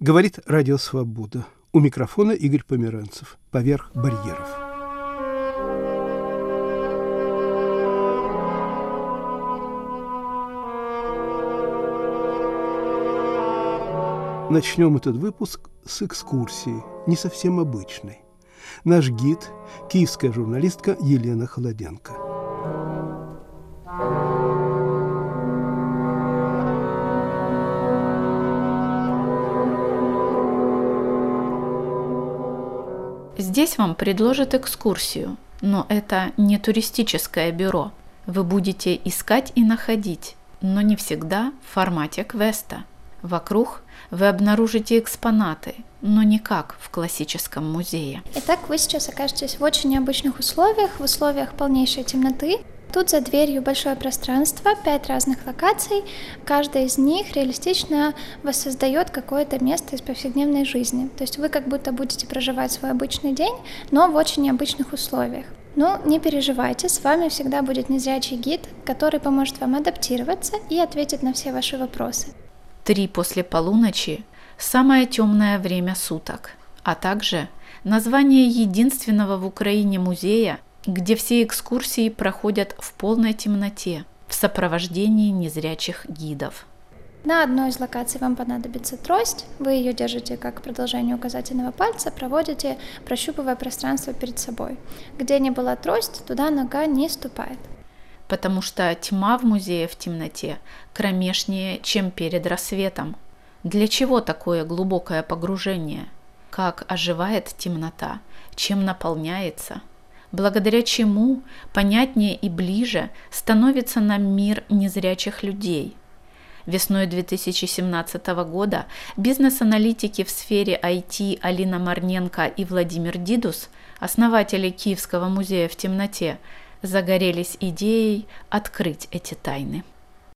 Говорит Радио Свобода. У микрофона Игорь Померанцев. Поверх барьеров. Начнем этот выпуск с экскурсии, не совсем обычной. Наш гид – киевская журналистка Елена Холоденко. Здесь вам предложат экскурсию, но это не туристическое бюро. Вы будете искать и находить, но не всегда в формате квеста – Вокруг вы обнаружите экспонаты, но не как в классическом музее. Итак, вы сейчас окажетесь в очень необычных условиях, в условиях полнейшей темноты. Тут за дверью большое пространство, пять разных локаций. Каждая из них реалистично воссоздает какое-то место из повседневной жизни. То есть вы как будто будете проживать свой обычный день, но в очень необычных условиях. Но не переживайте, с вами всегда будет незрячий гид, который поможет вам адаптироваться и ответит на все ваши вопросы. Три после полуночи – самое темное время суток, а также название единственного в Украине музея, где все экскурсии проходят в полной темноте в сопровождении незрячих гидов. На одной из локаций вам понадобится трость, вы ее держите как продолжение указательного пальца, проводите, прощупывая пространство перед собой. Где не была трость, туда нога не ступает потому что тьма в музее в темноте кромешнее, чем перед рассветом. Для чего такое глубокое погружение? Как оживает темнота? Чем наполняется? Благодаря чему понятнее и ближе становится нам мир незрячих людей – Весной 2017 года бизнес-аналитики в сфере IT Алина Марненко и Владимир Дидус, основатели Киевского музея в темноте, загорелись идеей открыть эти тайны.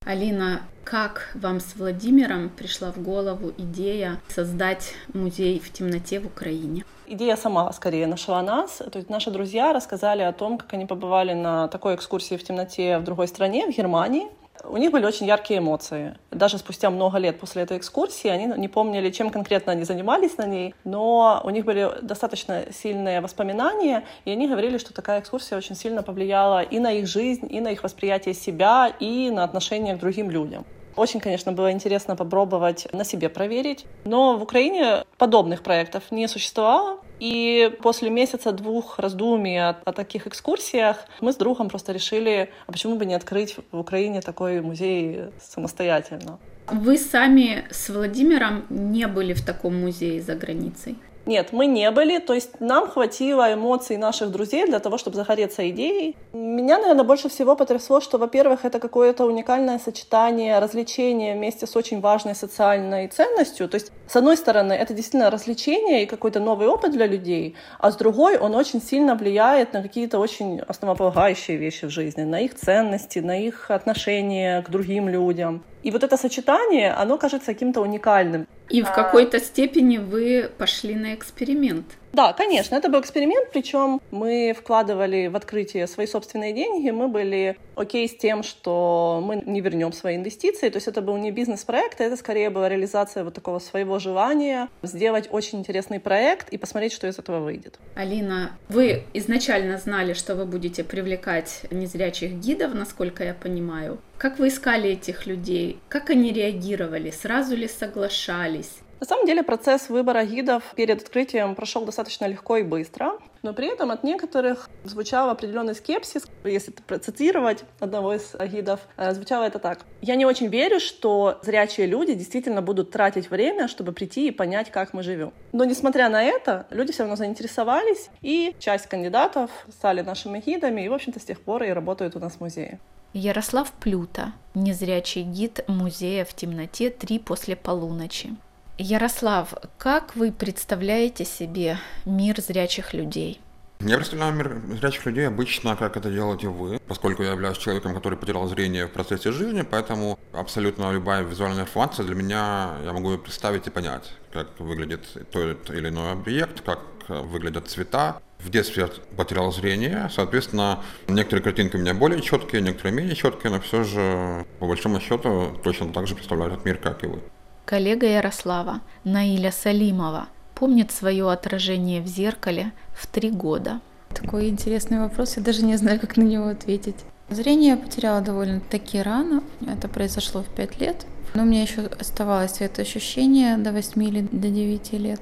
Алина, как вам с Владимиром пришла в голову идея создать музей в темноте в Украине? Идея сама скорее нашла нас. То есть наши друзья рассказали о том, как они побывали на такой экскурсии в темноте в другой стране, в Германии. У них были очень яркие эмоции. Даже спустя много лет после этой экскурсии они не помнили, чем конкретно они занимались на ней, но у них были достаточно сильные воспоминания, и они говорили, что такая экскурсия очень сильно повлияла и на их жизнь, и на их восприятие себя, и на отношение к другим людям. Очень, конечно, было интересно попробовать на себе проверить. Но в Украине подобных проектов не существовало. И после месяца-двух раздумий о, о таких экскурсиях мы с другом просто решили, а почему бы не открыть в Украине такой музей самостоятельно. Вы сами с Владимиром не были в таком музее за границей? Нет, мы не были, то есть нам хватило эмоций наших друзей для того, чтобы загореться идеей. Меня, наверное, больше всего потрясло, что, во-первых, это какое-то уникальное сочетание развлечения вместе с очень важной социальной ценностью. То есть, с одной стороны, это действительно развлечение и какой-то новый опыт для людей, а с другой, он очень сильно влияет на какие-то очень основополагающие вещи в жизни, на их ценности, на их отношения к другим людям. И вот это сочетание, оно кажется каким-то уникальным. И в а. какой-то степени вы пошли на эксперимент. Да, конечно, это был эксперимент, причем мы вкладывали в открытие свои собственные деньги, мы были окей с тем, что мы не вернем свои инвестиции, то есть это был не бизнес-проект, а это скорее была реализация вот такого своего желания сделать очень интересный проект и посмотреть, что из этого выйдет. Алина, вы изначально знали, что вы будете привлекать незрячих гидов, насколько я понимаю. Как вы искали этих людей? Как они реагировали? Сразу ли соглашались? На самом деле процесс выбора гидов перед открытием прошел достаточно легко и быстро, но при этом от некоторых звучал определенный скепсис. Если процитировать одного из гидов, э, звучало это так. «Я не очень верю, что зрячие люди действительно будут тратить время, чтобы прийти и понять, как мы живем». Но несмотря на это, люди все равно заинтересовались, и часть кандидатов стали нашими гидами, и, в общем-то, с тех пор и работают у нас в музее. Ярослав Плюта, незрячий гид музея в темноте «Три после полуночи». Ярослав, как вы представляете себе мир зрячих людей? Я представляю мир зрячих людей обычно, как это делаете вы, поскольку я являюсь человеком, который потерял зрение в процессе жизни, поэтому абсолютно любая визуальная информация для меня, я могу представить и понять, как выглядит тот или иной объект, как выглядят цвета. В детстве я потерял зрение, соответственно, некоторые картинки у меня более четкие, некоторые менее четкие, но все же, по большому счету, точно так же представляют этот мир, как и вы. Коллега Ярослава, Наиля Салимова, помнит свое отражение в зеркале в три года. Такой интересный вопрос, я даже не знаю, как на него ответить. Зрение я потеряла довольно-таки рано, это произошло в пять лет, но у меня еще оставалось это ощущение до 8 или до 9 лет.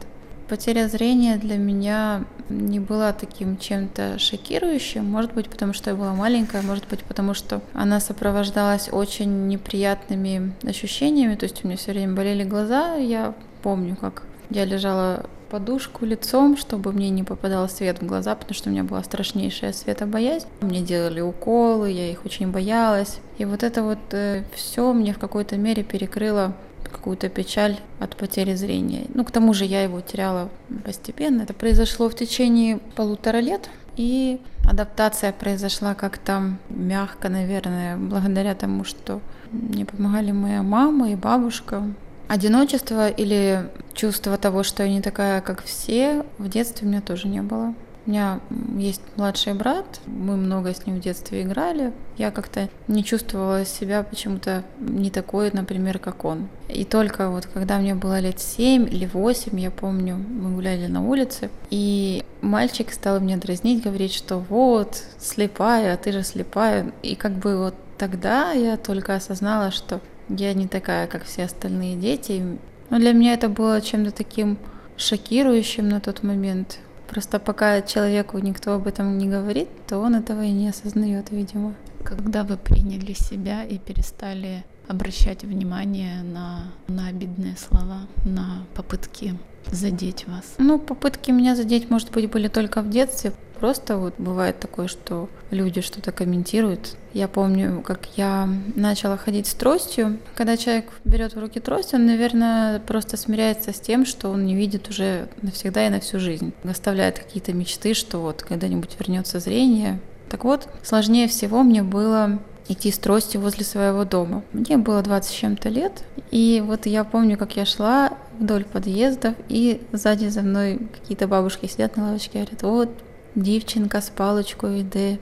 Потеря зрения для меня не была таким чем-то шокирующим. Может быть, потому что я была маленькая, может быть, потому что она сопровождалась очень неприятными ощущениями. То есть у меня все время болели глаза. Я помню, как я лежала подушку лицом, чтобы мне не попадал свет в глаза, потому что у меня была страшнейшая светобоязнь. Мне делали уколы, я их очень боялась. И вот это вот э, все мне в какой-то мере перекрыло какую-то печаль от потери зрения. Ну, к тому же я его теряла постепенно. Это произошло в течение полутора лет. И адаптация произошла как-то мягко, наверное, благодаря тому, что мне помогали моя мама и бабушка. Одиночество или чувство того, что я не такая, как все, в детстве у меня тоже не было. У меня есть младший брат, мы много с ним в детстве играли. Я как-то не чувствовала себя почему-то не такой, например, как он. И только вот когда мне было лет семь или восемь, я помню, мы гуляли на улице, и мальчик стал мне дразнить, говорить, что вот, слепая, ты же слепая. И как бы вот тогда я только осознала, что я не такая, как все остальные дети. Но для меня это было чем-то таким шокирующим на тот момент. Просто пока человеку никто об этом не говорит, то он этого и не осознает, видимо. Когда вы приняли себя и перестали обращать внимание на, на обидные слова, на попытки задеть вас? Ну, попытки меня задеть, может быть, были только в детстве. Просто вот бывает такое, что люди что-то комментируют. Я помню, как я начала ходить с тростью. Когда человек берет в руки трость, он, наверное, просто смиряется с тем, что он не видит уже навсегда и на всю жизнь. Оставляет какие-то мечты, что вот когда-нибудь вернется зрение. Так вот, сложнее всего мне было идти с тростью возле своего дома. Мне было 20 с чем-то лет, и вот я помню, как я шла вдоль подъездов, и сзади за мной какие-то бабушки сидят на лавочке и говорят, вот, дівчинка з паличкою йде,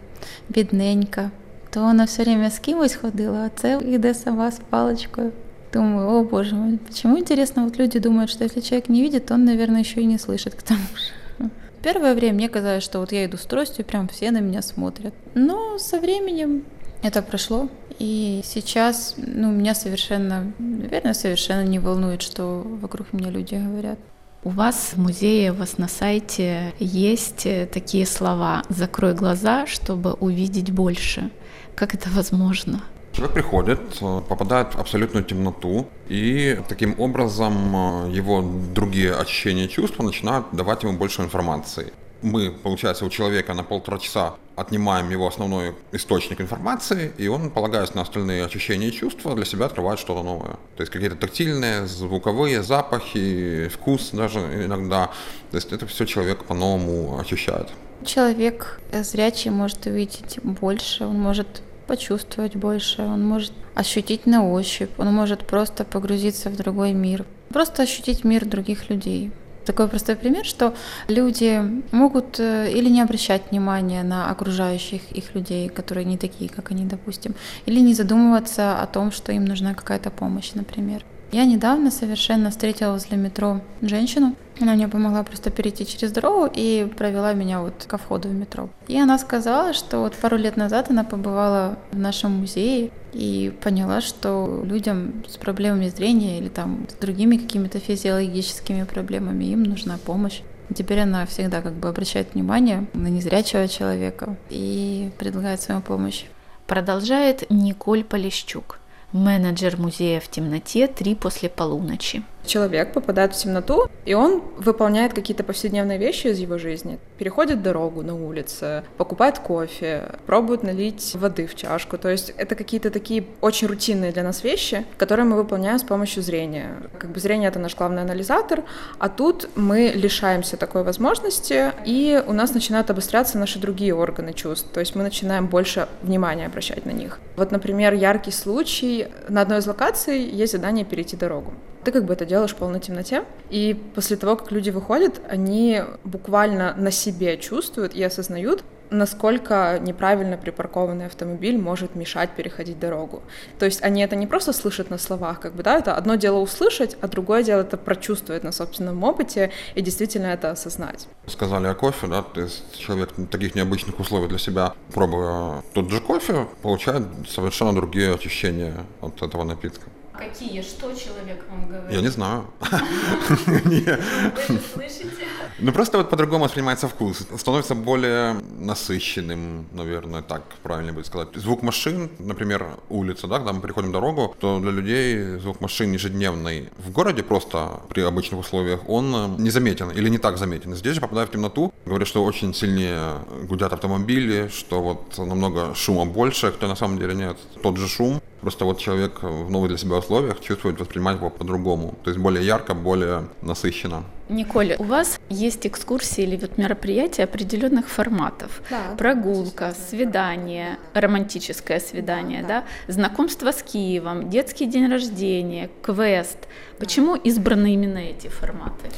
бідненька. То вона все время з кимось ходила, а це йде сама с палочкой. Думаю, о боже мой, почему интересно, вот люди думают, что если человек не видит, то он, наверное, еще и не слышит к тому же. Первое время мне казалось, что вот я иду с тростью, прям все на меня смотрят. Но со временем это прошло, и сейчас ну, меня совершенно, наверное, совершенно не волнует, что вокруг меня люди говорят. У вас в музее, у вас на сайте есть э, такие слова «закрой глаза, чтобы увидеть больше». Как это возможно? Человек приходит, попадает в абсолютную темноту, и таким образом э, его другие ощущения и чувства начинают давать ему больше информации мы, получается, у человека на полтора часа отнимаем его основной источник информации, и он, полагаясь на остальные ощущения и чувства, для себя открывает что-то новое. То есть какие-то тактильные, звуковые, запахи, вкус даже иногда. То есть это все человек по-новому ощущает. Человек зрячий может увидеть больше, он может почувствовать больше, он может ощутить на ощупь, он может просто погрузиться в другой мир, просто ощутить мир других людей. Такой простой пример, что люди могут э, или не обращать внимания на окружающих их людей, которые не такие, как они, допустим, или не задумываться о том, что им нужна какая-то помощь, например. Я недавно совершенно встретила возле метро женщину. Она мне помогла просто перейти через дорогу и провела меня вот ко входу в метро. И она сказала, что вот пару лет назад она побывала в нашем музее и поняла, что людям с проблемами зрения или там с другими какими-то физиологическими проблемами им нужна помощь. Теперь она всегда как бы обращает внимание на незрячего человека и предлагает свою помощь. Продолжает Николь Полищук менеджер музея в темноте «Три после полуночи». Человек попадает в темноту, и он выполняет какие-то повседневные вещи из его жизни. Переходит дорогу на улице, покупает кофе, пробует налить воды в чашку. То есть это какие-то такие очень рутинные для нас вещи, которые мы выполняем с помощью зрения. Как бы зрение — это наш главный анализатор, а тут мы лишаемся такой возможности, и у нас начинают обостряться наши другие органы чувств. То есть мы начинаем больше внимания обращать на них. Вот, например, яркий случай. На одной из локаций есть задание перейти дорогу. Ты как бы это делаешь в полной темноте, и после того, как люди выходят, они буквально на себе чувствуют и осознают, насколько неправильно припаркованный автомобиль может мешать переходить дорогу. То есть они это не просто слышат на словах, как бы, да, это одно дело услышать, а другое дело это прочувствовать на собственном опыте и действительно это осознать. Сказали о кофе, да, то есть человек в таких необычных условиях для себя, пробуя тот же кофе, получает совершенно другие ощущения от этого напитка. Какие? Что человек вам говорит? Я не знаю. Вы же слышите? Ну просто вот по-другому воспринимается вкус. Становится более насыщенным, наверное, так правильно будет сказать. Звук машин, например, улица, да, когда мы переходим дорогу, то для людей звук машин ежедневный в городе просто при обычных условиях он э, не заметен или не так заметен. Здесь же, попадая в темноту, говорят, что очень сильнее гудят автомобили, что вот намного шума больше, хотя на самом деле нет. Тот же шум, Просто вот человек в новых для себя условиях чувствует, воспринимать его по-другому. То есть более ярко, более насыщенно. Николь, у вас есть экскурсии или вот мероприятия определенных форматов. Да. Прогулка, свидание, романтическое свидание, да, знакомство с Киевом, детский день рождения, квест. Почему избраны именно эти форматы?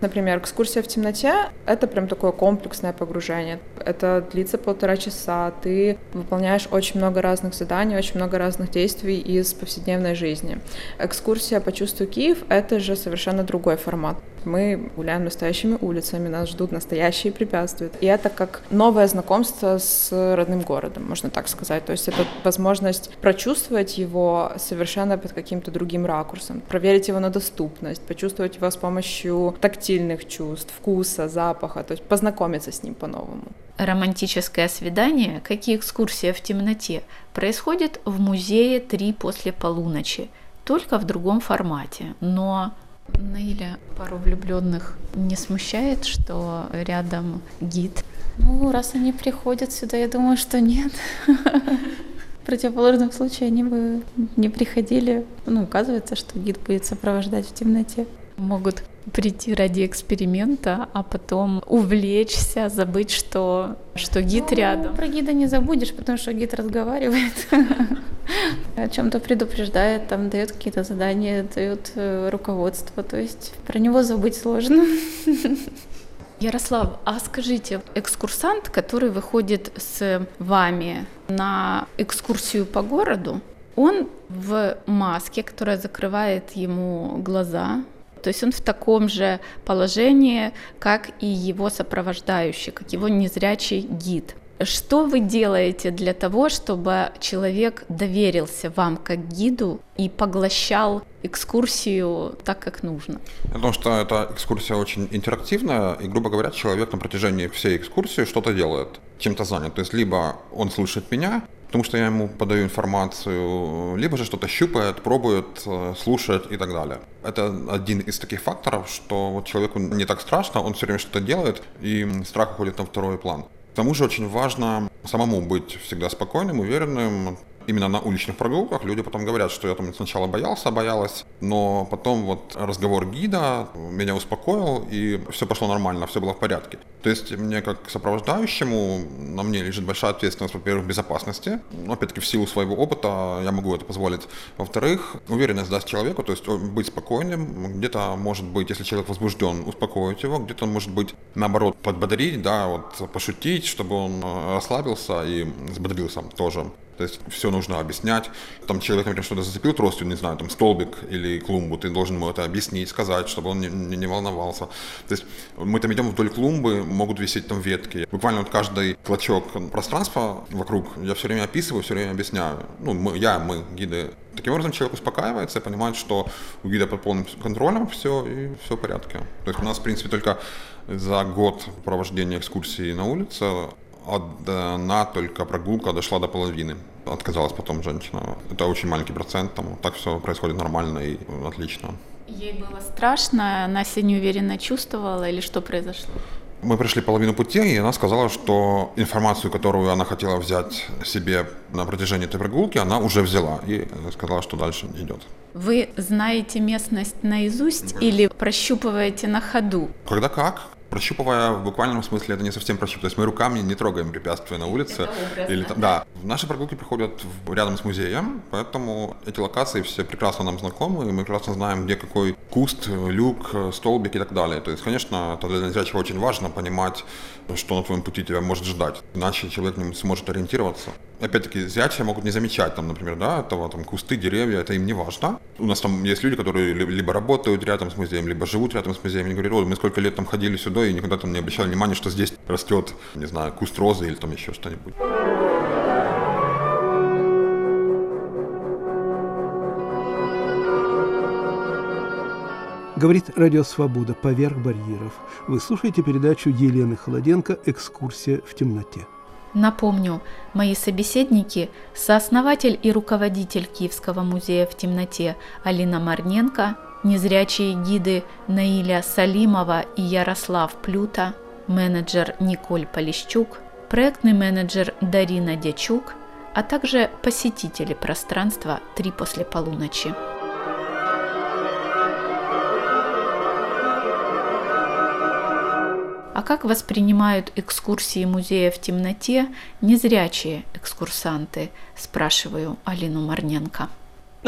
Например, экскурсия в темноте — это прям такое комплексное погружение. Это длится полтора часа, ты выполняешь очень много разных заданий, очень много разных действий из повседневной жизни. Экскурсия «Почувствуй Киев» — это же совершенно другой формат. Мы гуляем настоящими улицами, нас ждут настоящие препятствия. И это как новое знакомство с родным городом, можно так сказать. То есть это возможность прочувствовать его совершенно под каким-то другим ракурсом, проверить его на доступность, почувствовать его с помощью тактильных чувств, вкуса, запаха, то есть познакомиться с ним по-новому. Романтическое свидание, как и экскурсия в темноте, происходит в музее «Три после полуночи», только в другом формате, но Наиля, пару влюбленных не смущает, что рядом гид? Ну, раз они приходят сюда, я думаю, что нет. В противоположном случае они бы не приходили. Ну, оказывается, что гид будет сопровождать в темноте. Могут прийти ради эксперимента, а потом увлечься, забыть, что, что гид ну, рядом. Про гида не забудешь, потому что гид разговаривает, о чем-то предупреждает, там дает какие-то задания, дает э, руководство, то есть про него забыть сложно. Ярослав, а скажите, экскурсант, который выходит с вами на экскурсию по городу, он в маске, которая закрывает ему глаза, то есть он в таком же положении, как и его сопровождающий, как его незрячий гид. Что вы делаете для того, чтобы человек доверился вам как гиду и поглощал экскурсию так, как нужно? Потому что эта экскурсия очень интерактивная, и, грубо говоря, человек на протяжении всей экскурсии что-то делает, чем-то занят. То есть либо он слышит меня, потому что я ему подаю информацию, либо же что-то щупает, пробует, э, слушает и так далее. Это один из таких факторов, что вот человеку не так страшно, он все время что-то делает, и страх уходит на второй план. К тому же очень важно самому быть всегда спокойным, уверенным, именно на уличных прогулках люди потом говорят, что я там сначала боялся, боялась, но потом вот разговор гида меня успокоил, и все пошло нормально, все было в порядке. То есть мне как сопровождающему, на мне лежит большая ответственность, во-первых, безопасности, но опять-таки в силу своего опыта я могу это позволить. Во-вторых, уверенность даст человеку, то есть быть спокойным, где-то может быть, если человек возбужден, успокоить его, где-то он может быть наоборот подбодрить, да, вот пошутить, чтобы он расслабился и взбодрился тоже. То есть все нужно объяснять. Там человек, например, что-то зацепил тростью, не знаю, там столбик или клумбу, ты должен ему это объяснить, сказать, чтобы он не, не, волновался. То есть мы там идем вдоль клумбы, могут висеть там ветки. Буквально вот каждый клочок пространства вокруг я все время описываю, все время объясняю. Ну, мы, я, мы, гиды. Таким образом человек успокаивается понимает, что у гида под полным контролем все и все в порядке. То есть у нас, в принципе, только за год провождения экскурсии на улице одна только прогулка дошла до половины. Отказалась потом женщина. Это очень маленький процент, там так все происходит нормально и отлично. Ей было страшно, она себя неуверенно чувствовала или что произошло? Мы прошли половину пути, и она сказала, что информацию, которую она хотела взять себе на протяжении этой прогулки, она уже взяла и сказала, что дальше идет. Вы знаете местность наизусть да. или прощупываете на ходу? Когда как. Прощупывая в буквальном смысле это не совсем прощуп. То есть мы руками не трогаем препятствия на улице. образ, или, там- да. Наши прогулки проходят в- рядом с музеем, поэтому эти локации все прекрасно нам знакомы, и мы прекрасно знаем, где какой куст, люк, столбик и так далее. То есть, конечно, это для незрячего очень важно понимать, что на твоем пути тебя может ждать. Иначе человек не сможет ориентироваться. Опять-таки, зрячие могут не замечать, там, например, да, этого, там, кусты, деревья, это им не важно. У нас там есть люди, которые ли- либо работают рядом с музеем, либо живут рядом с музеем. Они говорят, ой, мы сколько лет там ходили сюда и никогда там не обращали внимания, что здесь растет, не знаю, куст розы или там еще что-нибудь. Говорит Радио Свобода «Поверх барьеров». Вы слушаете передачу Елены Холоденко «Экскурсия в темноте». Напомню, мои собеседники – сооснователь и руководитель Киевского музея в темноте Алина Марненко, незрячие гиды Наиля Салимова и Ярослав Плюта, менеджер Николь Полищук, проектный менеджер Дарина Дячук, а также посетители пространства «Три после полуночи». А как воспринимают экскурсии музея в темноте незрячие экскурсанты? Спрашиваю Алину Марненко.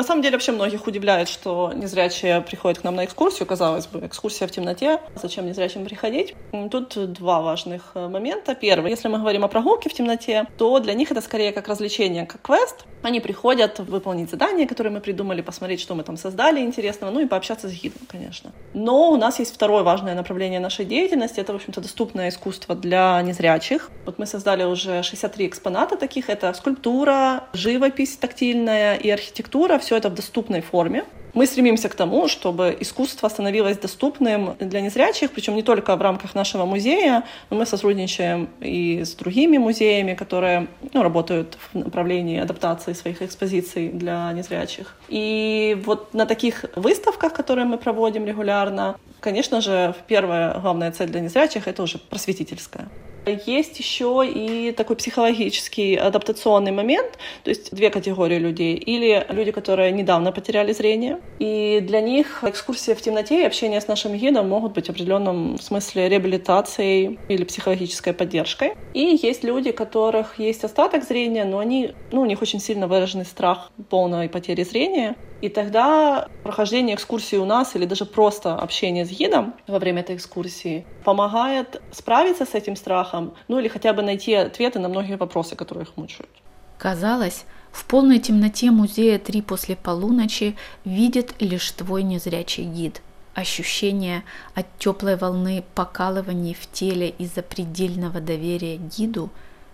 На самом деле вообще многих удивляет, что незрячие приходят к нам на экскурсию, казалось бы, экскурсия в темноте, зачем незрячим приходить? Тут два важных э, момента. Первый, если мы говорим о прогулке в темноте, то для них это скорее как развлечение, как квест. Они приходят выполнить задание, которое мы придумали, посмотреть, что мы там создали интересного, ну и пообщаться с гидом, конечно. Но у нас есть второе важное направление нашей деятельности, это, в общем-то, доступное искусство для незрячих. Вот мы создали уже 63 экспоната таких, это скульптура, живопись тактильная и архитектура, все это в доступной форме. Мы стремимся к тому, чтобы искусство становилось доступным для незрячих, причем не только в рамках нашего музея, но мы сотрудничаем и с другими музеями, которые ну, работают в направлении адаптации своих экспозиций для незрячих. И вот на таких выставках, которые мы проводим регулярно, конечно же, первая главная цель для незрячих — это уже просветительская. Есть еще и такой психологический адаптационный момент, то есть две категории людей. Или люди, которые недавно потеряли зрение, и для них экскурсия в темноте и общение с нашим гидом могут быть в определенном смысле реабилитацией или психологической поддержкой. И есть люди, у которых есть остаток зрения, но они, ну, у них очень сильно выраженный страх полной потери зрения. И тогда прохождение экскурсии у нас или даже просто общение с гидом во время этой экскурсии помогает справиться с этим страхом, ну или хотя бы найти ответы на многие вопросы, которые их мучают. Казалось, в полной темноте музея «Три после полуночи» видит лишь твой незрячий гид. Ощущение от теплой волны покалываний в теле из-за предельного доверия гиду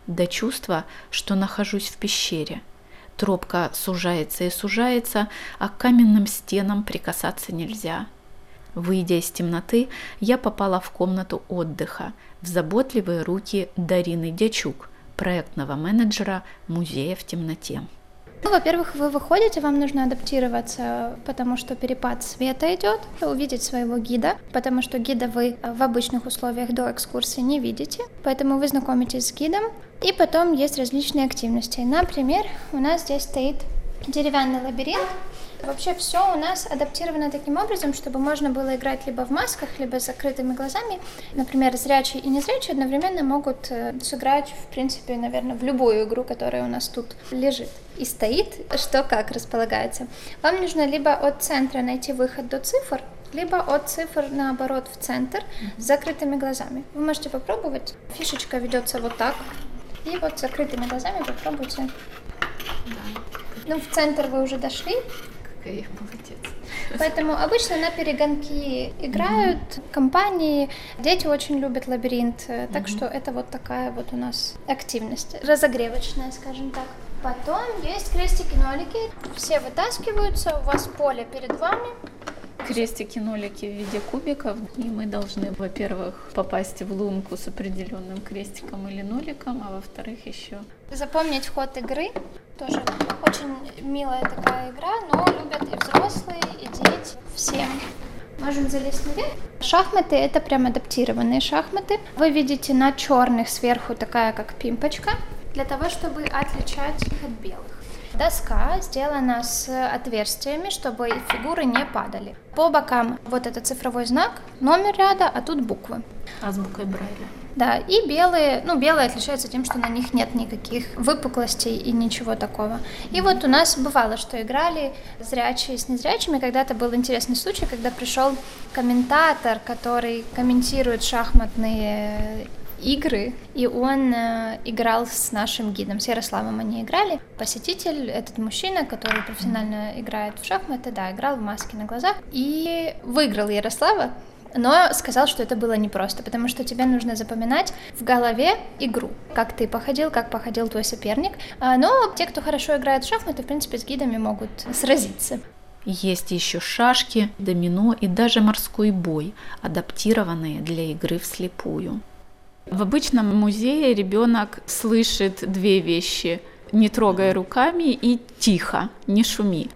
до чувства, что нахожусь в пещере. Тропка сужается и сужается, а к каменным стенам прикасаться нельзя. Выйдя из темноты, я попала в комнату отдыха, в заботливые руки Дарины Дячук, проектного менеджера музея в темноте. Ну, во-первых, вы выходите, вам нужно адаптироваться, потому что перепад света идет, увидеть своего гида, потому что гида вы в обычных условиях до экскурсии не видите, поэтому вы знакомитесь с гидом, и потом есть различные активности. Например, у нас здесь стоит деревянный лабиринт. Вообще все у нас адаптировано таким образом, чтобы можно было играть либо в масках, либо с закрытыми глазами. Например, зрячие и незрячие одновременно могут э, сыграть, в принципе, наверное, в любую игру, которая у нас тут лежит и стоит, что как располагается. Вам нужно либо от центра найти выход до цифр, либо от цифр наоборот в центр с закрытыми глазами. Вы можете попробовать. Фишечка ведется вот так. И вот с закрытыми глазами попробуйте. Ну, в центр вы уже дошли, Какая я молодец. Поэтому обычно на перегонки играют компании. Дети очень любят лабиринт, э, так что это вот такая вот у нас активность, разогревочная, скажем так. Потом есть крестики-нолики, все вытаскиваются, у вас поле перед вами. Крестики-нолики в виде кубиков, и мы должны, во-первых, попасть в лунку с определенным крестиком или ноликом, а во-вторых, еще Запомнить ход игры, тоже очень милая такая игра, но любят и взрослые, и дети, все. Можем залезть наверх. Шахматы это прям адаптированные шахматы. Вы видите на черных сверху такая как пимпочка, для того, чтобы отличать их от белых. Доска сделана с отверстиями, чтобы фигуры не падали. По бокам вот это цифровой знак, номер ряда, а тут буквы. Азбукой Брайля. Да, и белые, ну, белые отличаются тем, что на них нет никаких выпуклостей и ничего такого. И вот у нас бывало, что играли зрячие с незрячими. Когда-то был интересный случай, когда пришел комментатор, который комментирует шахматные игры, и он э, играл с нашим гидом, с Ярославом они играли. Посетитель, этот мужчина, который профессионально играет в шахматы, да, играл в маске на глазах и выиграл Ярослава, но сказал, что это было непросто, потому что тебе нужно запоминать в голове игру, как ты походил, как походил твой соперник. А, но те, кто хорошо играет в шахматы, в принципе, с гидами могут сразиться. Есть еще шашки, домино и даже морской бой, адаптированные для игры вслепую. В обычном музее ребенок слышит две вещи не трогая руками и тихо, не шуми.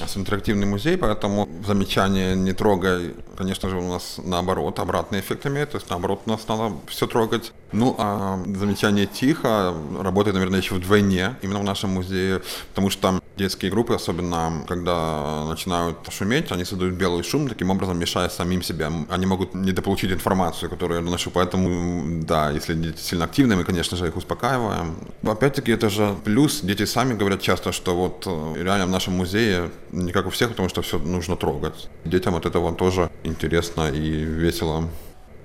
Нас интерактивный музей, поэтому замечание «не трогай», конечно же, у нас наоборот, обратный эффект имеет, то есть наоборот у нас надо все трогать. Ну, а замечание «тихо» работает, наверное, еще вдвойне, именно в нашем музее, потому что детские группы, особенно когда начинают шуметь, они создают белый шум, таким образом мешая самим себе. Они могут недополучить информацию, которую я доношу, поэтому, да, если дети сильно активны, мы, конечно же, их успокаиваем. Опять-таки, это же плюс, дети сами говорят часто, что вот э, реально в нашем музее не как у всех, потому что все нужно трогать. Детям от этого тоже интересно и весело.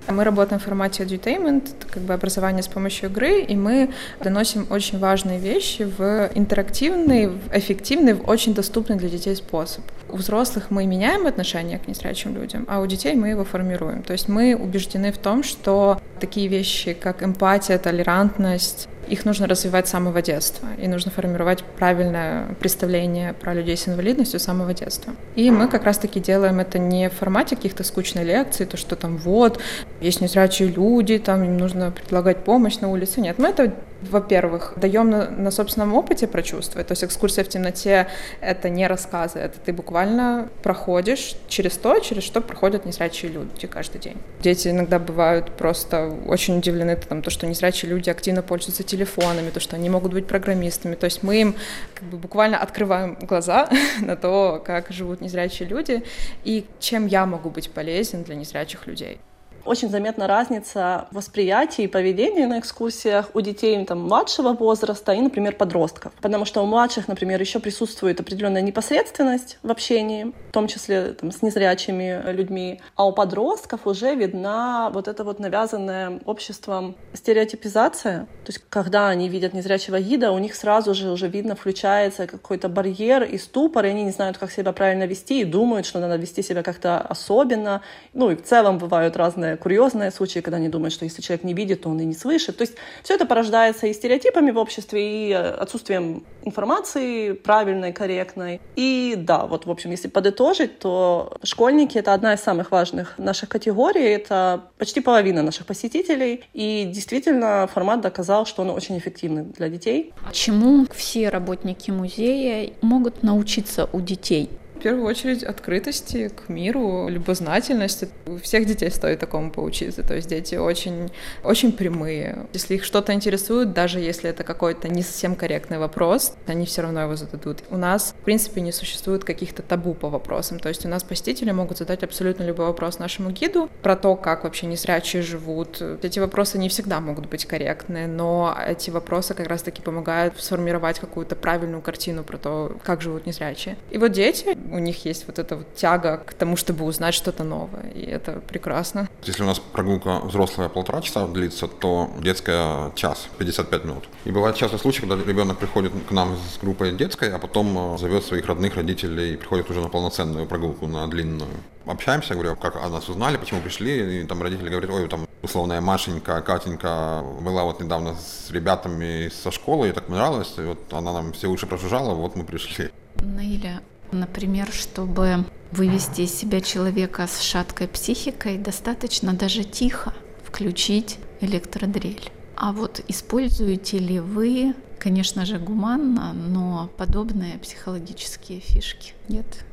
Мы работаем в формате edutainment, как бы образование с помощью игры, и мы доносим очень важные вещи в интерактивный, в эффективный, в очень доступный для детей способ. У взрослых мы меняем отношение к незрячим людям, а у детей мы его формируем. То есть мы убеждены в том, что такие вещи, как эмпатия, толерантность, их нужно развивать с самого детства, и нужно формировать правильное представление про людей с инвалидностью с самого детства. И мы как раз-таки делаем это не в формате каких-то скучной лекций, то, что там вот, есть незрячие люди, там им нужно предлагать помощь на улице. Нет, мы это во-первых, даем на, на собственном опыте прочувствовать. То есть экскурсия в темноте — это не рассказы, это ты буквально проходишь через то, через что проходят незрячие люди каждый день. Дети иногда бывают просто очень удивлены там, то, что незрячие люди активно пользуются телефонами, то, что они могут быть программистами. То есть мы им как бы буквально открываем глаза на то, как живут незрячие люди и чем я могу быть полезен для незрячих людей. Очень заметна разница восприятия и поведения на экскурсиях у детей там, младшего возраста и, например, подростков. Потому что у младших, например, еще присутствует определенная непосредственность в общении, в том числе там, с незрячими людьми, а у подростков уже видна вот эта вот навязанная обществом стереотипизация. То есть, когда они видят незрячего гида, у них сразу же уже видно включается какой-то барьер и ступор, и они не знают, как себя правильно вести, и думают, что надо вести себя как-то особенно. Ну и в целом бывают разные разные курьезные случаи, когда они думают, что если человек не видит, то он и не слышит. То есть все это порождается и стереотипами в обществе, и э, отсутствием информации правильной, корректной. И да, вот, в общем, если подытожить, то школьники — это одна из самых важных наших категорий, это почти половина наших посетителей, и действительно формат доказал, что он очень эффективный для детей. Чему все работники музея могут научиться у детей? В первую очередь открытости к миру, любознательности. У всех детей стоит такому поучиться. То есть дети очень, очень прямые. Если их что-то интересует, даже если это какой-то не совсем корректный вопрос, они все равно его зададут. У нас, в принципе, не существует каких-то табу по вопросам. То есть у нас посетители могут задать абсолютно любой вопрос нашему гиду про то, как вообще незрячие живут. Эти вопросы не всегда могут быть корректны, но эти вопросы как раз-таки помогают сформировать какую-то правильную картину про то, как живут незрячие. И вот дети, у них есть вот эта вот тяга к тому, чтобы узнать что-то новое, и это прекрасно. Если у нас прогулка взрослая полтора часа длится, то детская час, 55 минут. И бывает часто случай, когда ребенок приходит к нам с группой детской, а потом э, зовет своих родных родителей и приходит уже на полноценную прогулку, на длинную. Общаемся, говорю, как о нас узнали, почему пришли, и там родители говорят, ой, там условная Машенька, Катенька была вот недавно с ребятами со школы, и так понравилось, и вот она нам все уши прожужжала, вот мы пришли. Наиля, Например, чтобы вывести из себя человека с шаткой психикой, достаточно даже тихо включить электродрель. А вот используете ли вы, конечно же, гуманно, но подобные психологические фишки? Нет?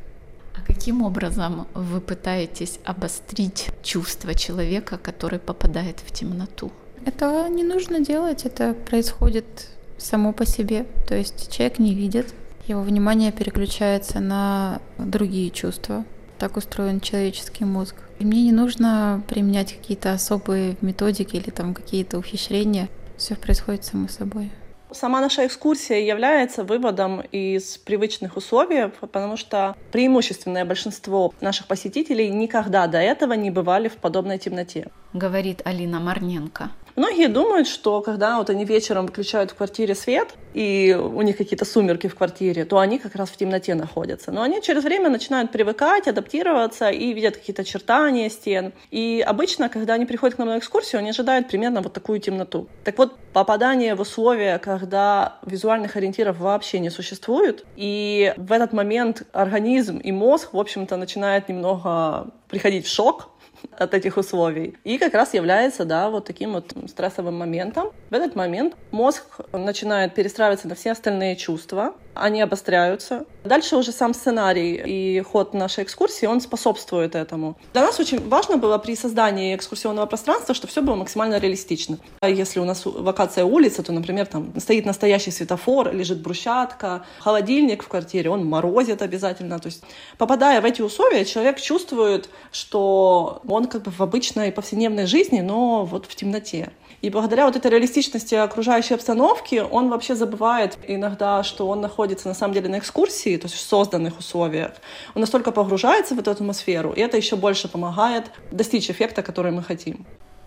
А каким образом вы пытаетесь обострить чувство человека, который попадает в темноту? Этого не нужно делать, это происходит само по себе. То есть человек не видит, его внимание переключается на другие чувства. Так устроен человеческий мозг. И мне не нужно применять какие-то особые методики или там какие-то ухищрения. Все происходит само собой. Сама наша экскурсия является выводом из привычных условий, потому что преимущественное большинство наших посетителей никогда до этого не бывали в подобной темноте. Говорит Алина Марненко. Многие думают, что когда вот они вечером выключают в квартире свет, и у них какие-то сумерки в квартире, то они как раз в темноте находятся. Но они через время начинают привыкать, адаптироваться и видят какие-то очертания стен. И обычно, когда они приходят к нам на экскурсию, они ожидают примерно вот такую темноту. Так вот, попадание в условия, когда визуальных ориентиров вообще не существует, и в этот момент организм и мозг, в общем-то, начинает немного приходить в шок, от этих условий. И как раз является, да, вот таким вот стрессовым моментом. В этот момент мозг начинает перестраиваться на все остальные чувства, они обостряются. Дальше уже сам сценарий и ход нашей экскурсии, он способствует этому. Для нас очень важно было при создании экскурсионного пространства, чтобы все было максимально реалистично. А если у нас вакация улица, то, например, там стоит настоящий светофор, лежит брусчатка, холодильник в квартире, он морозит обязательно. То есть, попадая в эти условия, человек чувствует, что он как бы в обычной повседневной жизни, но вот в темноте. И благодаря вот этой реалистичности окружающей обстановки он вообще забывает иногда, что он находится на самом деле на экскурсии, то есть в созданных условиях. Он настолько погружается в эту атмосферу, и это еще больше помогает достичь эффекта, который мы хотим.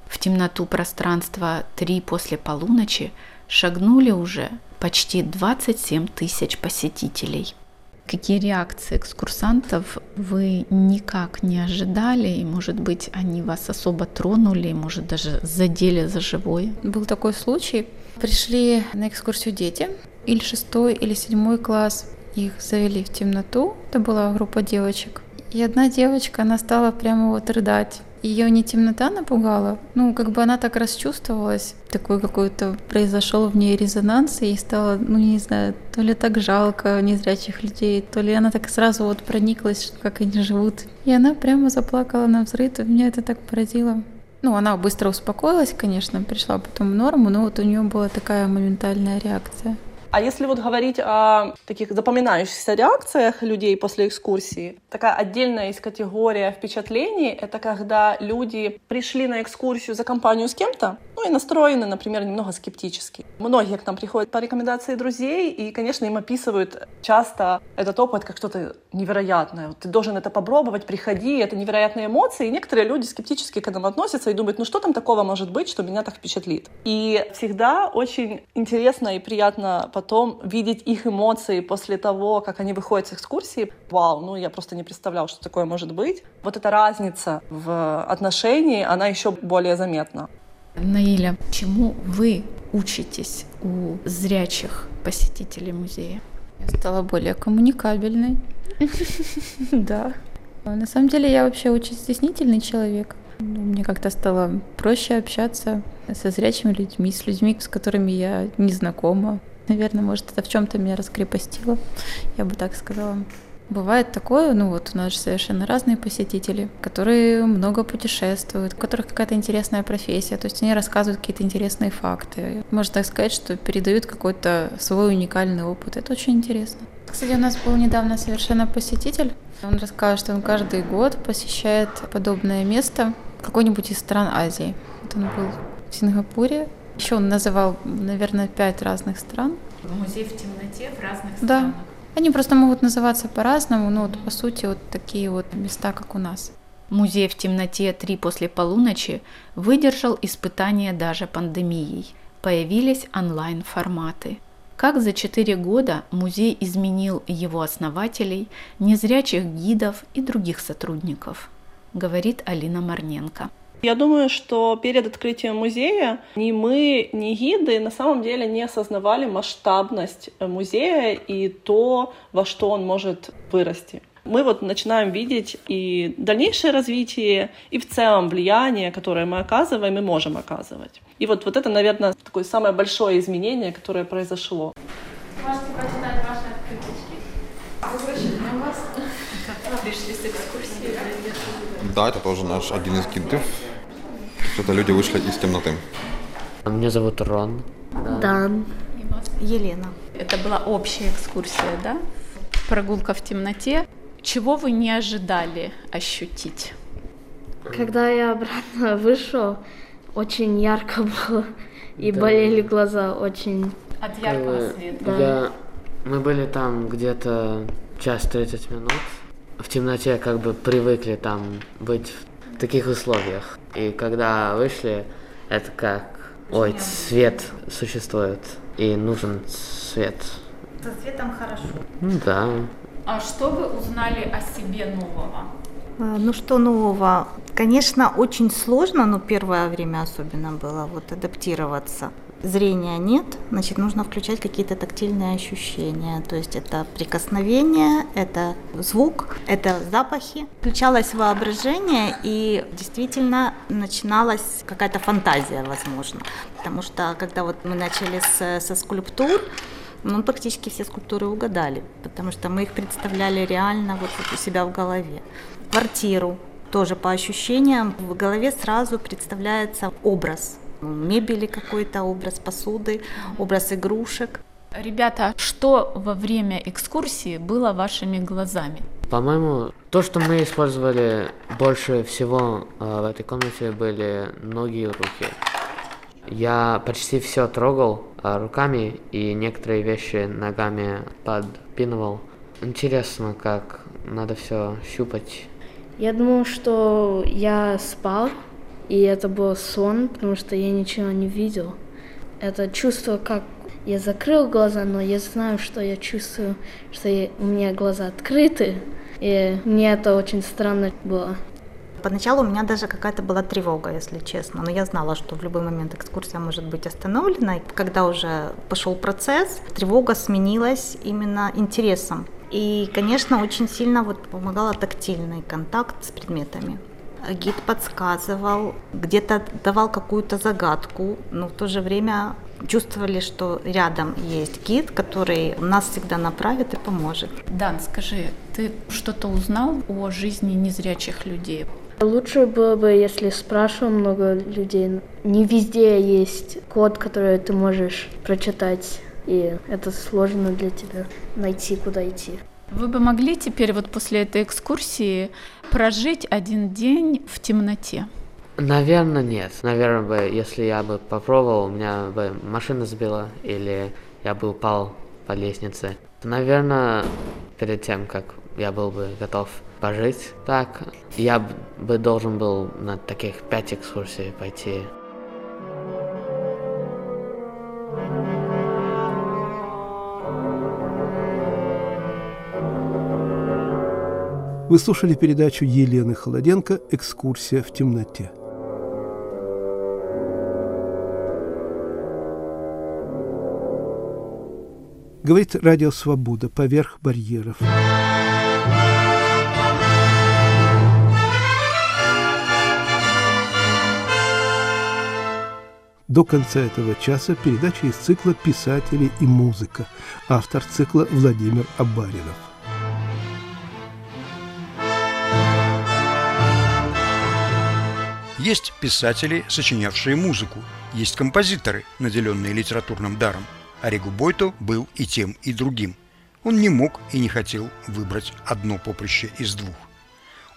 В темноту пространства три после полуночи шагнули уже почти 27 тысяч посетителей. Какие реакции экскурсантов вы никак не ожидали, и, может быть, они вас особо тронули, может, даже задели за живое? Был такой случай. Пришли на экскурсию дети, или шестой, или седьмой класс. Их завели в темноту, это была группа девочек. И одна девочка, она стала прямо вот рыдать ее не темнота напугала, ну, как бы она так расчувствовалась, такой какой-то произошел в ней резонанс, и ей стало, ну, не знаю, то ли так жалко незрячих людей, то ли она так сразу вот прониклась, как они живут. И она прямо заплакала на взрыв, и меня это так поразило. Ну, она быстро успокоилась, конечно, пришла потом в норму, но вот у нее была такая моментальная реакция. А если вот говорить о таких запоминающихся реакциях людей после экскурсии, такая отдельная из категория впечатлений — это когда люди пришли на экскурсию за компанию с кем-то, ну и настроены, например, немного скептически. Многие к нам приходят по рекомендации друзей, и, конечно, им описывают часто этот опыт как что-то невероятное. Вот ты должен это попробовать, приходи, это невероятные эмоции. И некоторые люди скептически к этому относятся и думают, ну что там такого может быть, что меня так впечатлит. И всегда очень интересно и приятно потом видеть их эмоции после того, как они выходят с экскурсии. Вау, ну я просто не представлял, что такое может быть. Вот эта разница в отношении, она еще более заметна. Наиля, чему вы учитесь у зрячих посетителей музея? Я стала более коммуникабельной. Да. На самом деле я вообще очень стеснительный человек. Ну, мне как-то стало проще общаться со зрячими людьми, с людьми, с которыми я не знакома. Наверное, может, это в чем-то меня раскрепостило, я бы так сказала. Бывает такое, ну вот у нас же совершенно разные посетители, которые много путешествуют, у которых какая-то интересная профессия, то есть они рассказывают какие-то интересные факты. Можно так сказать, что передают какой-то свой уникальный опыт. Это очень интересно. Кстати, у нас был недавно совершенно посетитель. Он рассказал, что он каждый год посещает подобное место какой-нибудь из стран Азии. Вот он был в Сингапуре. Еще он называл, наверное, пять разных стран. Музей в темноте в разных странах. Да. Они просто могут называться по-разному, но вот по сути вот такие вот места, как у нас. Музей в темноте три после полуночи выдержал испытания даже пандемией. Появились онлайн-форматы. Как за четыре года музей изменил его основателей, незрячих гидов и других сотрудников, говорит Алина Марненко. Я думаю, что перед открытием музея ни мы, ни гиды на самом деле не осознавали масштабность музея и то, во что он может вырасти. Мы вот начинаем видеть и дальнейшее развитие, и в целом влияние, которое мы оказываем и можем оказывать. И вот, вот это, наверное, такое самое большое изменение, которое произошло. Можете прочитать ваши открыточки. Вы вас. Пришли с экскурсии. Да, это тоже наш один из гидов. Это люди вышли из темноты. Меня зовут Рон. Дан. Елена. Это была общая экскурсия, да? Прогулка в темноте. Чего вы не ожидали ощутить? Когда я обратно вышел, очень ярко было, и да. болели глаза очень. От яркого света? Да. Я... Мы были там где-то час 30 минут. В темноте как бы привыкли там быть в таких условиях. И когда вышли, это как, ой, свет существует, и нужен свет. Со светом хорошо. Ну да. А что вы узнали о себе нового? А, ну что нового? Конечно, очень сложно, но первое время особенно было вот адаптироваться. Зрения нет, значит, нужно включать какие-то тактильные ощущения. То есть это прикосновение, это звук, это запахи. Включалось воображение, и действительно начиналась какая-то фантазия, возможно. Потому что когда вот мы начали с, со скульптур, ну, практически все скульптуры угадали, потому что мы их представляли реально вот у себя в голове. Квартиру тоже по ощущениям в голове сразу представляется образ мебели какой-то, образ посуды, образ игрушек. Ребята, что во время экскурсии было вашими глазами? По-моему, то, что мы использовали больше всего э, в этой комнате, были ноги и руки. Я почти все трогал э, руками и некоторые вещи ногами подпинывал. Интересно, как надо все щупать. Я думал, что я спал, и это был сон, потому что я ничего не видел. Это чувство, как я закрыл глаза, но я знаю, что я чувствую, что я, у меня глаза открыты. И мне это очень странно было. Поначалу у меня даже какая-то была тревога, если честно, но я знала, что в любой момент экскурсия может быть остановлена. И когда уже пошел процесс, тревога сменилась именно интересом. И, конечно, очень сильно вот помогала тактильный контакт с предметами. Гид подсказывал, где-то давал какую-то загадку, но в то же время чувствовали, что рядом есть гид, который нас всегда направит и поможет. Дан, скажи, ты что-то узнал о жизни незрячих людей? Лучше было бы, если спрашивал много людей. Не везде есть код, который ты можешь прочитать, и это сложно для тебя найти, куда идти. Вы бы могли теперь вот после этой экскурсии прожить один день в темноте? Наверное, нет. Наверное, бы, если я бы попробовал, у меня бы машина сбила или я бы упал по лестнице. Наверное, перед тем, как я был бы готов пожить так, я бы должен был на таких пять экскурсий пойти. Вы слушали передачу Елены Холоденко «Экскурсия в темноте». Говорит Радио Свобода поверх барьеров. До конца этого часа передача из цикла «Писатели и музыка». Автор цикла Владимир Абаринов. Есть писатели, сочинявшие музыку, есть композиторы, наделенные литературным даром. Орегу Бойто был и тем, и другим. Он не мог и не хотел выбрать одно поприще из двух.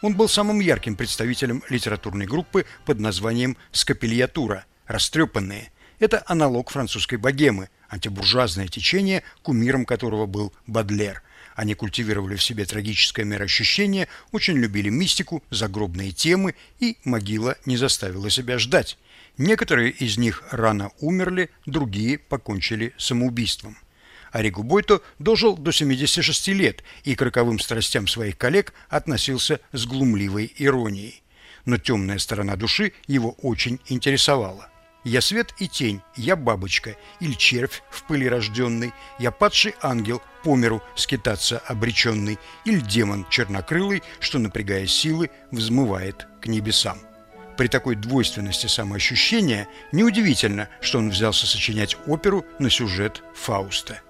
Он был самым ярким представителем литературной группы под названием «Скопильятура» – «Растрепанные». Это аналог французской богемы, антибуржуазное течение, кумиром которого был Бадлер – они культивировали в себе трагическое мироощущение, очень любили мистику, загробные темы, и могила не заставила себя ждать. Некоторые из них рано умерли, другие покончили самоубийством. Оригу Бойто дожил до 76 лет и к роковым страстям своих коллег относился с глумливой иронией. Но темная сторона души его очень интересовала. Я свет и тень, я бабочка, или червь в пыли рожденный, я падший ангел, по миру скитаться обреченный, или демон чернокрылый, что, напрягая силы, взмывает к небесам. При такой двойственности самоощущения неудивительно, что он взялся сочинять оперу на сюжет Фауста.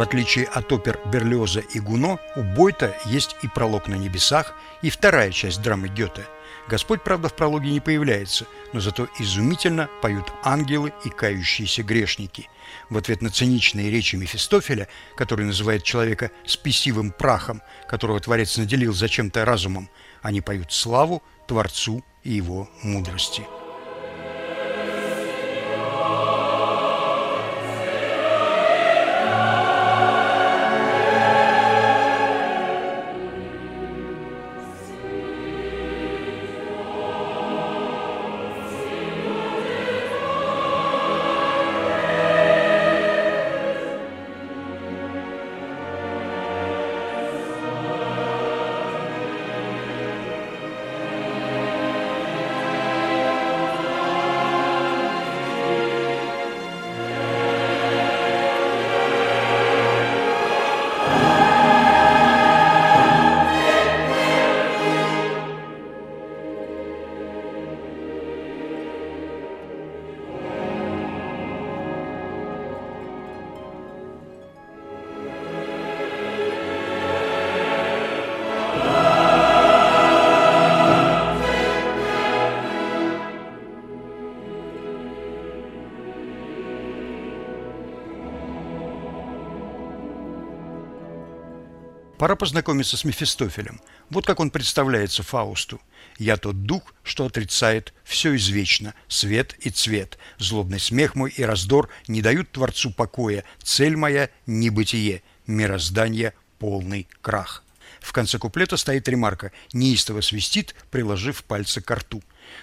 В отличие от опер Берлиоза и Гуно, у Бойта есть и пролог на небесах, и вторая часть драмы Гёте. Господь, правда, в прологе не появляется, но зато изумительно поют ангелы и кающиеся грешники. В ответ на циничные речи Мефистофеля, который называет человека спесивым прахом, которого Творец наделил зачем-то разумом, они поют славу Творцу и его мудрости. Пора познакомиться с Мефистофелем. Вот как он представляется Фаусту. «Я тот дух, что отрицает все извечно, свет и цвет. Злобный смех мой и раздор не дают Творцу покоя. Цель моя – небытие, мироздание – полный крах». В конце куплета стоит ремарка «неистово свистит, приложив пальцы к рту».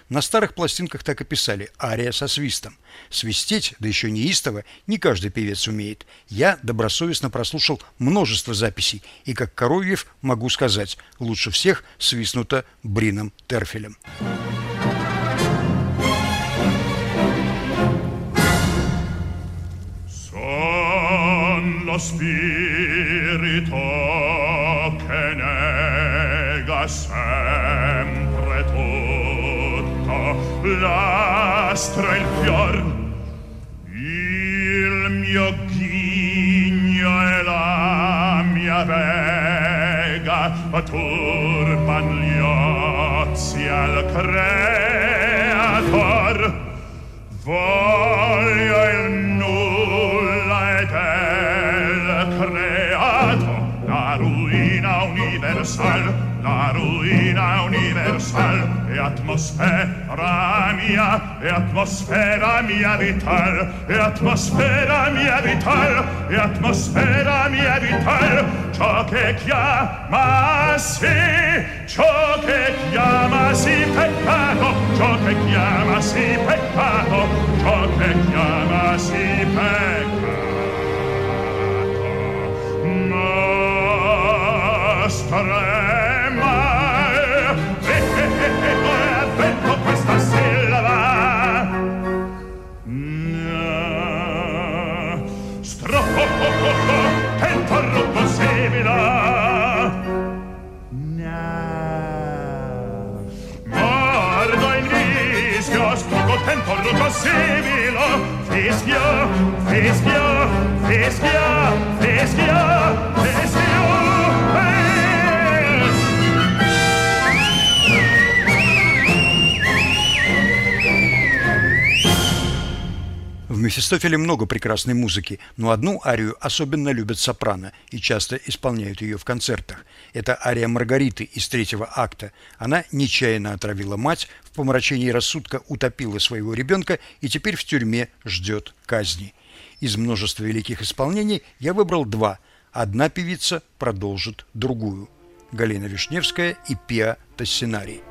На старых пластинках так и писали «ария со свистом». Свистеть, да еще неистово, не каждый певец умеет. Я добросовестно прослушал множество записей, и как Коровьев могу сказать, лучше всех свистнуто Брином Терфелем. spirito che nega sempre lastra il fior. Il mio ghigno e la mia vega turban gli ozi al creator. Voglio il nulla e del creato la ruina universal la ruina universal e atmosfera mia e atmosfera mia vital e atmosfera mia vital e atmosfera mia vital. Ciò che chiamasi ciò che chiamasi peccato ciò che chiamasi peccato ciò che chiamasi peccato. Nostre vento questa sillaba no. strofo po po po pentarruppo simila no. mordo in vischio strugo pentarruppo simila fischio fischio fischio fischio Мефистофеле много прекрасной музыки, но одну арию особенно любят сопрано и часто исполняют ее в концертах. Это ария Маргариты из третьего акта. Она нечаянно отравила мать, в помрачении рассудка утопила своего ребенка и теперь в тюрьме ждет казни. Из множества великих исполнений я выбрал два. Одна певица продолжит другую. Галина Вишневская и Пиа Тассинарий.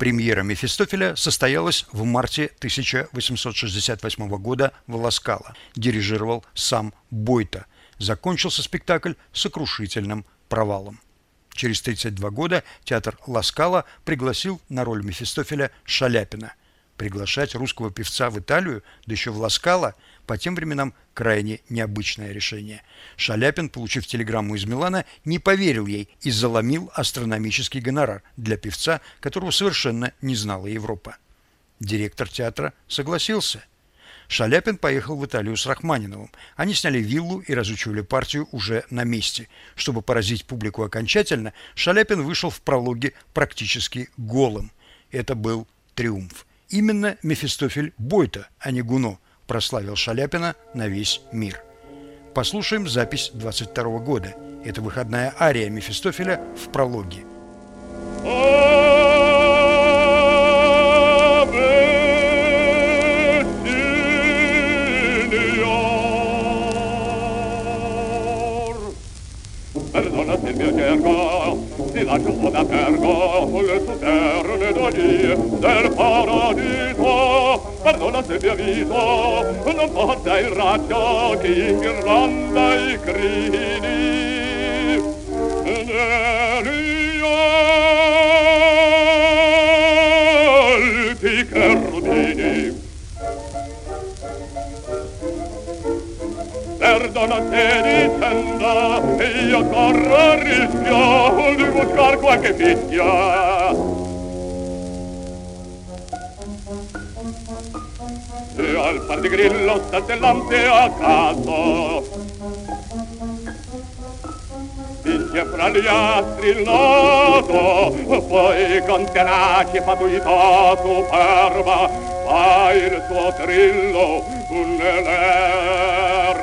Премьера Мефистофеля состоялась в марте 1868 года в Ласкало. Дирижировал сам Бойта. Закончился спектакль сокрушительным провалом. Через 32 года театр Ласкала пригласил на роль Мефистофеля Шаляпина. Приглашать русского певца в Италию, да еще в Ласкало, по тем временам крайне необычное решение. Шаляпин, получив телеграмму из Милана, не поверил ей и заломил астрономический гонорар для певца, которого совершенно не знала Европа. Директор театра согласился. Шаляпин поехал в Италию с Рахманиновым. Они сняли виллу и разучивали партию уже на месте. Чтобы поразить публику окончательно, Шаляпин вышел в прологе практически голым. Это был триумф. Именно Мефистофель Бойта, а не Гуно, прославил Шаляпина на весь мир. Послушаем запись 22 года. Это выходная ария Мефистофеля в прологе. Perdonate il mio di là giù da Pergo, le tuterne d'ogni del paradiso, perdona se vi avviso, non porta il raggio che in Irlanda i cridi. Nelio, il perdonate dicendo io corro il rischio di buscar qualche picchia e al par di grillo saltellante a caso. Picchia fra gli altri il nodo poi canterà che fa tu superba fa il tuo trillo. un l'erba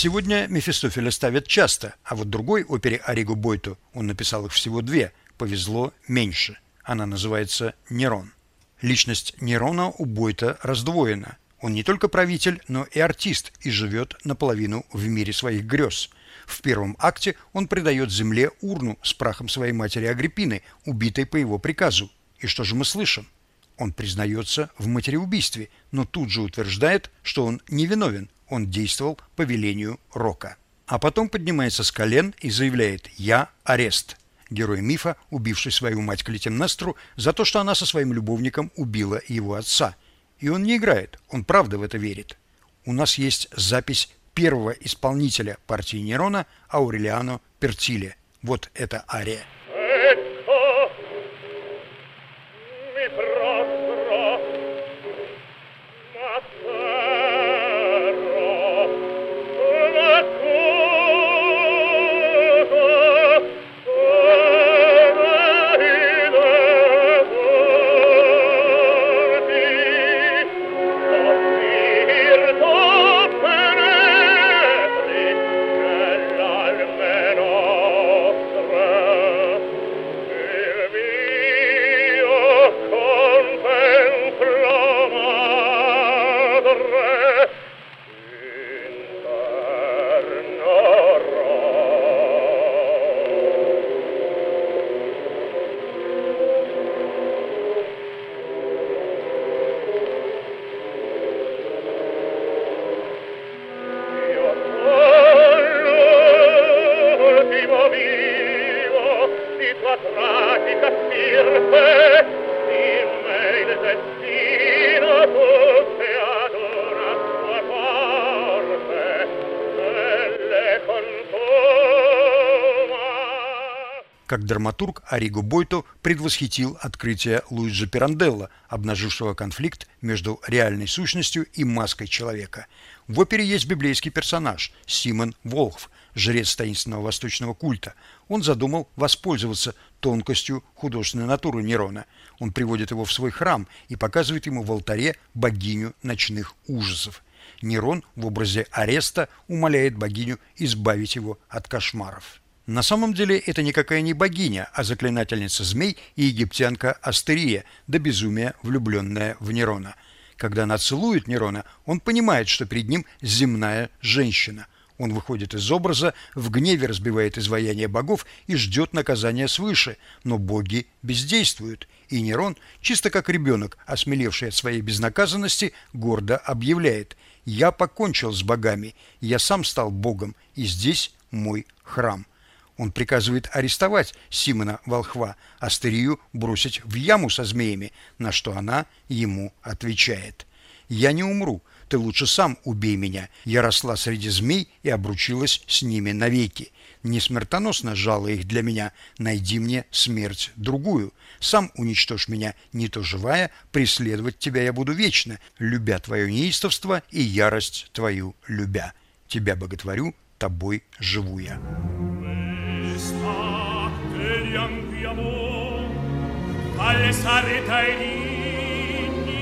Сегодня Мефистофеля ставят часто, а вот другой опере Оригу Бойту, он написал их всего две, повезло меньше. Она называется «Нерон». Личность Нерона у Бойта раздвоена. Он не только правитель, но и артист и живет наполовину в мире своих грез. В первом акте он придает земле урну с прахом своей матери Агриппины, убитой по его приказу. И что же мы слышим? Он признается в матереубийстве, но тут же утверждает, что он невиновен, он действовал по велению Рока. А потом поднимается с колен и заявляет «Я арест». Герой мифа, убивший свою мать Клетимнестру за то, что она со своим любовником убила его отца. И он не играет, он правда в это верит. У нас есть запись первого исполнителя партии Нерона Аурелиано Пертиле. Вот эта ария. Как драматург Ариго Бойто предвосхитил открытие Луиджи Пиранделла, обнажившего конфликт между реальной сущностью и маской человека. В опере есть библейский персонаж Симон Волхв, жрец таинственного восточного культа. Он задумал воспользоваться тонкостью художественной натуры Нерона. Он приводит его в свой храм и показывает ему в алтаре богиню ночных ужасов. Нерон в образе ареста умоляет богиню избавить его от кошмаров. На самом деле это никакая не богиня, а заклинательница змей и египтянка Астерия, до безумия влюбленная в Нерона. Когда она целует Нерона, он понимает, что перед ним земная женщина. Он выходит из образа, в гневе разбивает изваяние богов и ждет наказания свыше, но боги бездействуют, и Нерон, чисто как ребенок, осмелевший от своей безнаказанности, гордо объявляет «Я покончил с богами, я сам стал богом, и здесь мой храм». Он приказывает арестовать Симона Волхва, Астерию бросить в яму со змеями, на что она ему отвечает. «Я не умру, ты лучше сам убей меня. Я росла среди змей и обручилась с ними навеки. Не смертоносно жало их для меня, найди мне смерть другую. Сам уничтожь меня, не то живая, преследовать тебя я буду вечно, любя твое неистовство и ярость твою любя. Тебя боготворю, тобой живу я». tempesta degli andiamo alle sareta e ligni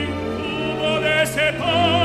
incubo de sepolcro.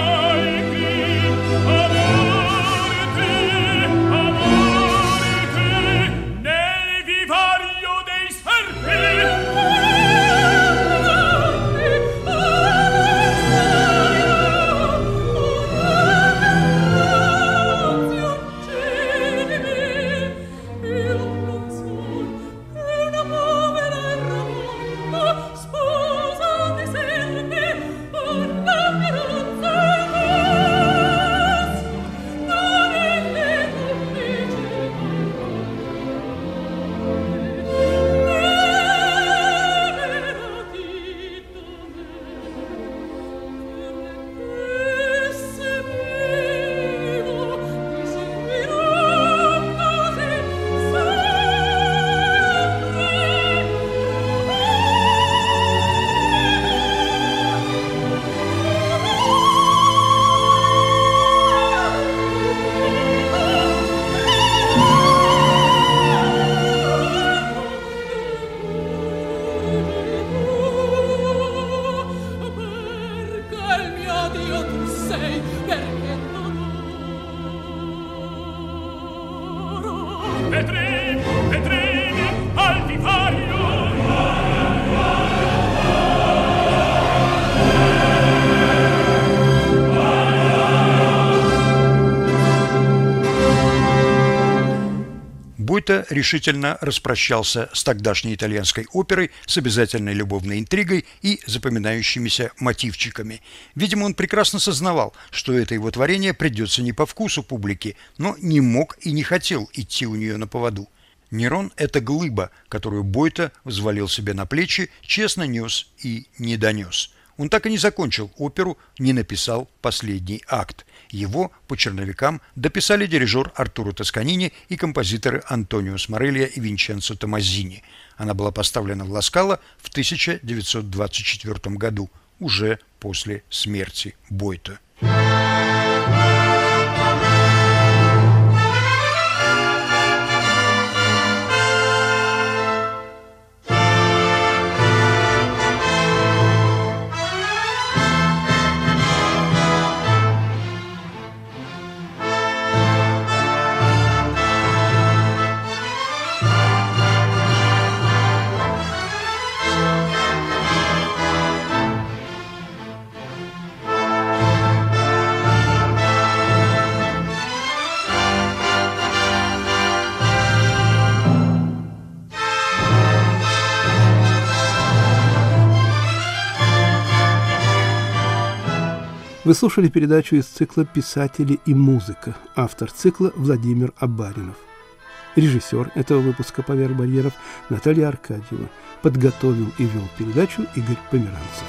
Бойто решительно распрощался с тогдашней итальянской оперой с обязательной любовной интригой и запоминающимися мотивчиками. Видимо, он прекрасно сознавал, что это его творение придется не по вкусу публики, но не мог и не хотел идти у нее на поводу. Нерон – это глыба, которую Бойто взвалил себе на плечи, честно нес и не донес. Он так и не закончил оперу, не написал последний акт. Его по черновикам дописали дирижер Артуро Тосканини и композиторы Антонио Сморелья и Винченцо Томазини. Она была поставлена в Ласкало в 1924 году, уже после смерти Бойто. Вы слушали передачу из цикла «Писатели и музыка», автор цикла Владимир Абаринов. Режиссер этого выпуска «Поверх барьеров» Наталья Аркадьева. Подготовил и вел передачу Игорь Померанцев.